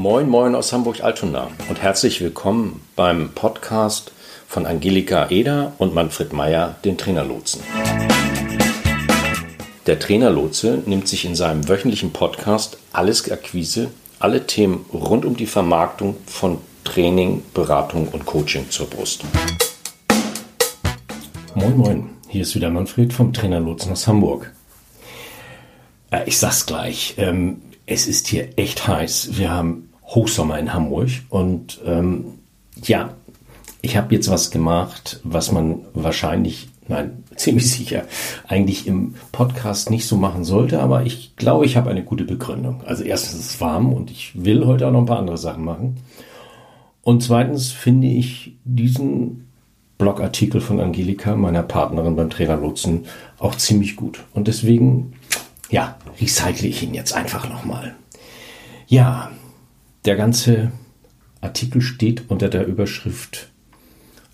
Moin, moin aus Hamburg-Altona und herzlich willkommen beim Podcast von Angelika Eder und Manfred Meyer, den Trainerlotsen. Der Trainerlotse nimmt sich in seinem wöchentlichen Podcast Alles Akquise, alle Themen rund um die Vermarktung von Training, Beratung und Coaching zur Brust. Moin, moin, hier ist wieder Manfred vom Trainerlotsen aus Hamburg. Ich sag's gleich, ähm, es ist hier echt heiß. Wir haben Hochsommer in Hamburg und ähm, ja, ich habe jetzt was gemacht, was man wahrscheinlich, nein, ziemlich sicher, eigentlich im Podcast nicht so machen sollte, aber ich glaube, ich habe eine gute Begründung. Also erstens ist es warm und ich will heute auch noch ein paar andere Sachen machen. Und zweitens finde ich diesen Blogartikel von Angelika, meiner Partnerin beim Trainer Lutzen, auch ziemlich gut. Und deswegen, ja, recycle ich ihn jetzt einfach nochmal. Ja, der ganze Artikel steht unter der Überschrift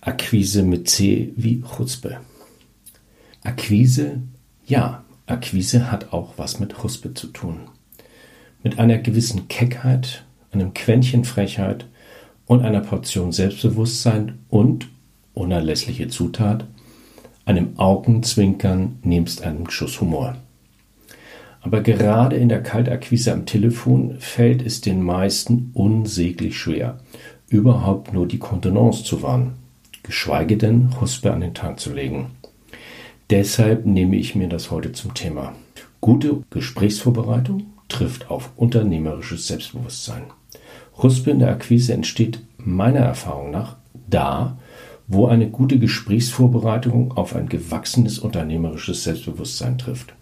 Akquise mit C wie Chuspe. Akquise, ja, Akquise hat auch was mit Chuspe zu tun. Mit einer gewissen Keckheit, einem Quäntchen Frechheit und einer Portion Selbstbewusstsein und unerlässliche Zutat, einem Augenzwinkern nebst einem Schuss Humor. Aber gerade in der Kaltakquise am Telefon fällt es den meisten unsäglich schwer, überhaupt nur die Kontenance zu wahren, geschweige denn Huspe an den Tag zu legen. Deshalb nehme ich mir das heute zum Thema. Gute Gesprächsvorbereitung trifft auf unternehmerisches Selbstbewusstsein. Huspe in der Akquise entsteht meiner Erfahrung nach da, wo eine gute Gesprächsvorbereitung auf ein gewachsenes unternehmerisches Selbstbewusstsein trifft.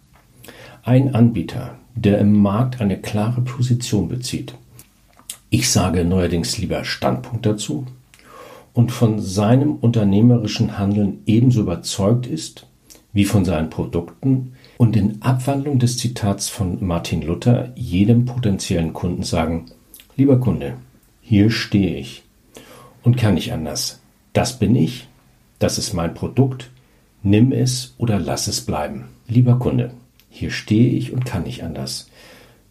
Ein Anbieter, der im Markt eine klare Position bezieht, ich sage neuerdings lieber Standpunkt dazu, und von seinem unternehmerischen Handeln ebenso überzeugt ist wie von seinen Produkten und in Abwandlung des Zitats von Martin Luther jedem potenziellen Kunden sagen, lieber Kunde, hier stehe ich. Und kann nicht anders. Das bin ich, das ist mein Produkt, nimm es oder lass es bleiben. Lieber Kunde, hier stehe ich und kann nicht anders.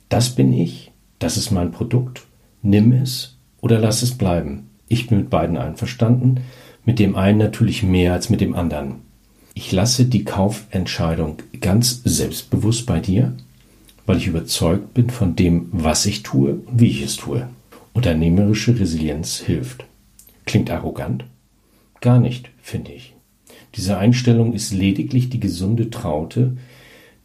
Das bin ich, das ist mein Produkt, nimm es oder lass es bleiben. Ich bin mit beiden einverstanden, mit dem einen natürlich mehr als mit dem anderen. Ich lasse die Kaufentscheidung ganz selbstbewusst bei dir, weil ich überzeugt bin von dem, was ich tue und wie ich es tue. Unternehmerische Resilienz hilft. Klingt arrogant? Gar nicht, finde ich. Diese Einstellung ist lediglich die gesunde Traute,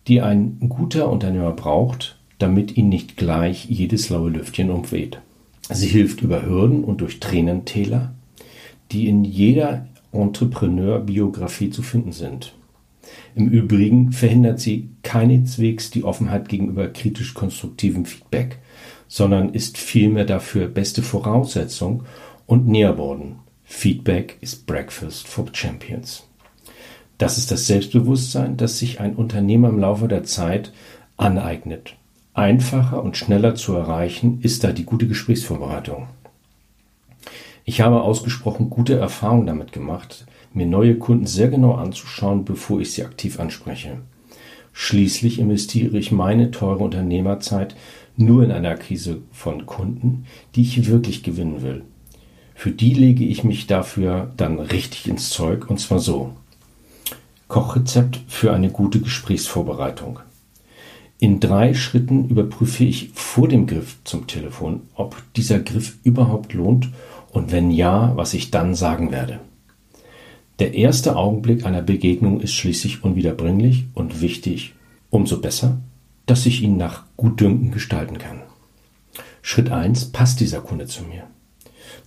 die ein guter Unternehmer braucht, damit ihn nicht gleich jedes laue Lüftchen umweht. Sie hilft über Hürden und durch Tränentäler, die in jeder Entrepreneur-Biografie zu finden sind. Im Übrigen verhindert sie keineswegs die Offenheit gegenüber kritisch-konstruktivem Feedback, sondern ist vielmehr dafür beste Voraussetzung und Nährboden. Feedback is breakfast for champions. Das ist das Selbstbewusstsein, das sich ein Unternehmer im Laufe der Zeit aneignet. Einfacher und schneller zu erreichen ist da die gute Gesprächsvorbereitung. Ich habe ausgesprochen gute Erfahrungen damit gemacht, mir neue Kunden sehr genau anzuschauen, bevor ich sie aktiv anspreche. Schließlich investiere ich meine teure Unternehmerzeit nur in eine Akquise von Kunden, die ich wirklich gewinnen will. Für die lege ich mich dafür dann richtig ins Zeug und zwar so. Kochrezept für eine gute Gesprächsvorbereitung. In drei Schritten überprüfe ich vor dem Griff zum Telefon, ob dieser Griff überhaupt lohnt und wenn ja, was ich dann sagen werde. Der erste Augenblick einer Begegnung ist schließlich unwiederbringlich und wichtig, umso besser, dass ich ihn nach Gutdünken gestalten kann. Schritt 1. Passt dieser Kunde zu mir?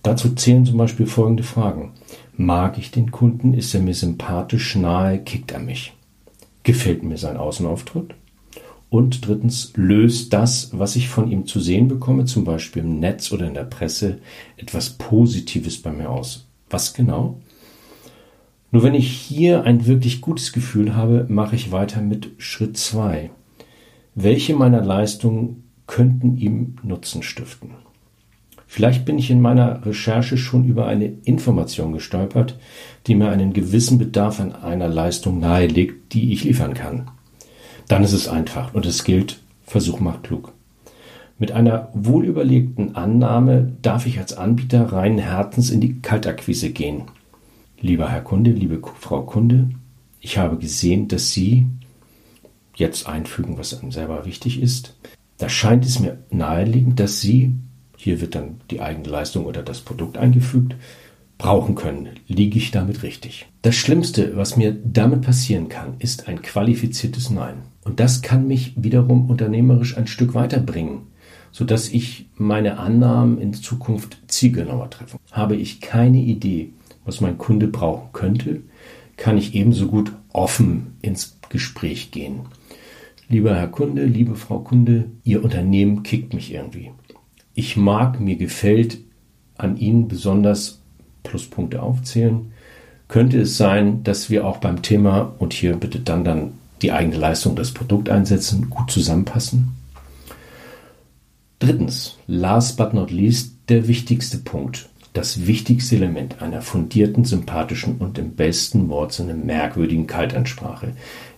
Dazu zählen zum Beispiel folgende Fragen. Mag ich den Kunden? Ist er mir sympathisch nahe? Kickt er mich? Gefällt mir sein Außenauftritt? Und drittens, löst das, was ich von ihm zu sehen bekomme, zum Beispiel im Netz oder in der Presse, etwas Positives bei mir aus? Was genau? Nur wenn ich hier ein wirklich gutes Gefühl habe, mache ich weiter mit Schritt 2. Welche meiner Leistungen könnten ihm Nutzen stiften? Vielleicht bin ich in meiner Recherche schon über eine Information gestolpert, die mir einen gewissen Bedarf an einer Leistung nahelegt, die ich liefern kann. Dann ist es einfach und es gilt, Versuch macht klug. Mit einer wohlüberlegten Annahme darf ich als Anbieter reinen Herzens in die Kaltakquise gehen. Lieber Herr Kunde, liebe Frau Kunde, ich habe gesehen, dass Sie jetzt einfügen, was einem selber wichtig ist. Da scheint es mir naheliegend, dass Sie, hier wird dann die eigene Leistung oder das Produkt eingefügt, brauchen können. Liege ich damit richtig? Das Schlimmste, was mir damit passieren kann, ist ein qualifiziertes Nein. Und das kann mich wiederum unternehmerisch ein Stück weiterbringen, sodass ich meine Annahmen in Zukunft zielgenauer treffe. Habe ich keine Idee, was mein Kunde brauchen könnte, kann ich ebenso gut offen ins Gespräch gehen. Lieber Herr Kunde, liebe Frau Kunde, Ihr Unternehmen kickt mich irgendwie. Ich mag, mir gefällt an Ihnen besonders Pluspunkte aufzählen. Könnte es sein, dass wir auch beim Thema, und hier bitte dann, dann die eigene Leistung, das Produkt einsetzen, gut zusammenpassen? Drittens, last but not least, der wichtigste Punkt, das wichtigste Element einer fundierten, sympathischen und im besten Wortsinne merkwürdigen Kaltansprache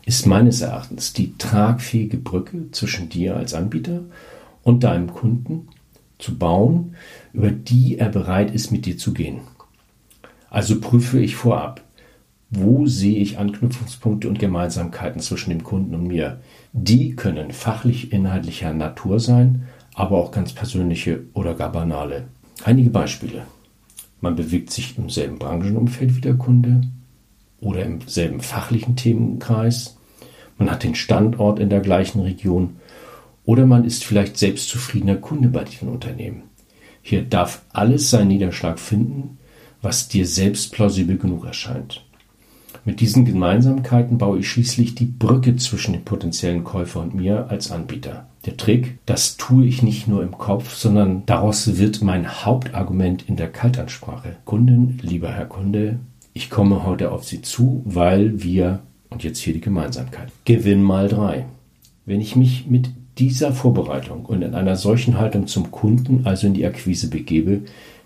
ist meines Erachtens die tragfähige Brücke zwischen dir als Anbieter und deinem Kunden zu bauen, über die er bereit ist, mit dir zu gehen. Also prüfe ich vorab, wo sehe ich Anknüpfungspunkte und Gemeinsamkeiten zwischen dem Kunden und mir. Die können fachlich inhaltlicher Natur sein, aber auch ganz persönliche oder gar banale. Einige Beispiele. Man bewegt sich im selben Branchenumfeld wie der Kunde oder im selben fachlichen Themenkreis. Man hat den Standort in der gleichen Region oder man ist vielleicht selbstzufriedener Kunde bei diesem Unternehmen. Hier darf alles seinen Niederschlag finden, was dir selbst plausibel genug erscheint. Mit diesen Gemeinsamkeiten baue ich schließlich die Brücke zwischen dem potenziellen Käufer und mir als Anbieter. Der Trick, das tue ich nicht nur im Kopf, sondern daraus wird mein Hauptargument in der Kaltansprache. Kunden, lieber Herr Kunde, ich komme heute auf Sie zu, weil wir, und jetzt hier die Gemeinsamkeit, Gewinn mal drei. Wenn ich mich mit dieser Vorbereitung und in einer solchen Haltung zum Kunden, also in die Akquise begebe,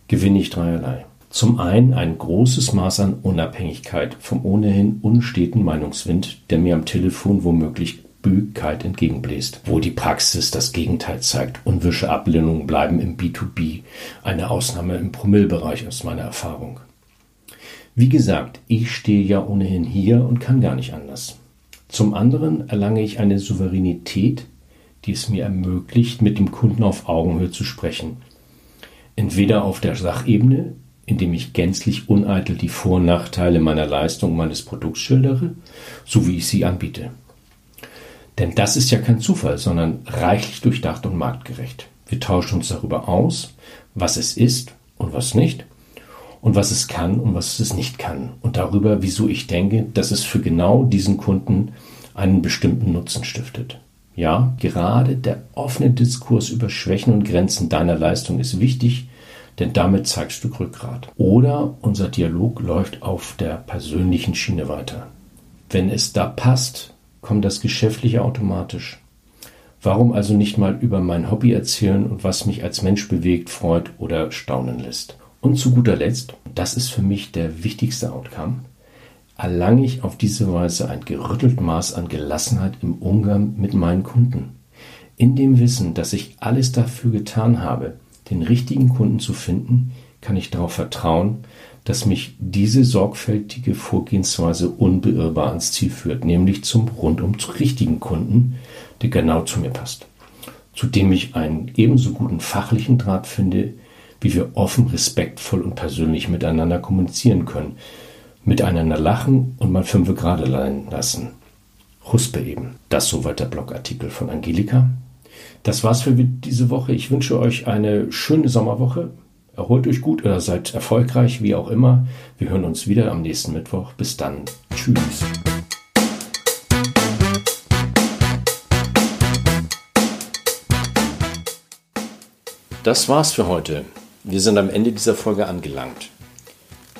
gewinne ich dreierlei. Zum einen ein großes Maß an Unabhängigkeit vom ohnehin unsteten Meinungswind, der mir am Telefon womöglich Bögkeit entgegenbläst, wo die Praxis das Gegenteil zeigt. Unwische Ablehnungen bleiben im B2B eine Ausnahme im Promillbereich aus meiner Erfahrung. Wie gesagt, ich stehe ja ohnehin hier und kann gar nicht anders. Zum anderen erlange ich eine Souveränität, die es mir ermöglicht, mit dem Kunden auf Augenhöhe zu sprechen. Entweder auf der Sachebene, indem ich gänzlich uneitel die Vor- und Nachteile meiner Leistung, meines Produkts schildere, so wie ich sie anbiete. Denn das ist ja kein Zufall, sondern reichlich durchdacht und marktgerecht. Wir tauschen uns darüber aus, was es ist und was nicht, und was es kann und was es nicht kann, und darüber, wieso ich denke, dass es für genau diesen Kunden einen bestimmten Nutzen stiftet. Ja, gerade der offene Diskurs über Schwächen und Grenzen deiner Leistung ist wichtig, denn damit zeigst du Rückgrat. Oder unser Dialog läuft auf der persönlichen Schiene weiter. Wenn es da passt, kommt das Geschäftliche automatisch. Warum also nicht mal über mein Hobby erzählen und was mich als Mensch bewegt, freut oder staunen lässt? Und zu guter Letzt, das ist für mich der wichtigste Outcome, erlange ich auf diese Weise ein gerüttelt Maß an Gelassenheit im Umgang mit meinen Kunden. In dem Wissen, dass ich alles dafür getan habe, den richtigen Kunden zu finden, kann ich darauf vertrauen, dass mich diese sorgfältige Vorgehensweise unbeirrbar ans Ziel führt, nämlich zum rundum richtigen Kunden, der genau zu mir passt, zu dem ich einen ebenso guten fachlichen Draht finde, wie wir offen, respektvoll und persönlich miteinander kommunizieren können, miteinander lachen und mal fünfe gerade lassen. Huspe eben. Das soweit der Blogartikel von Angelika. Das war's für diese Woche. Ich wünsche euch eine schöne Sommerwoche. Erholt euch gut oder seid erfolgreich, wie auch immer. Wir hören uns wieder am nächsten Mittwoch. Bis dann. Tschüss. Das war's für heute. Wir sind am Ende dieser Folge angelangt.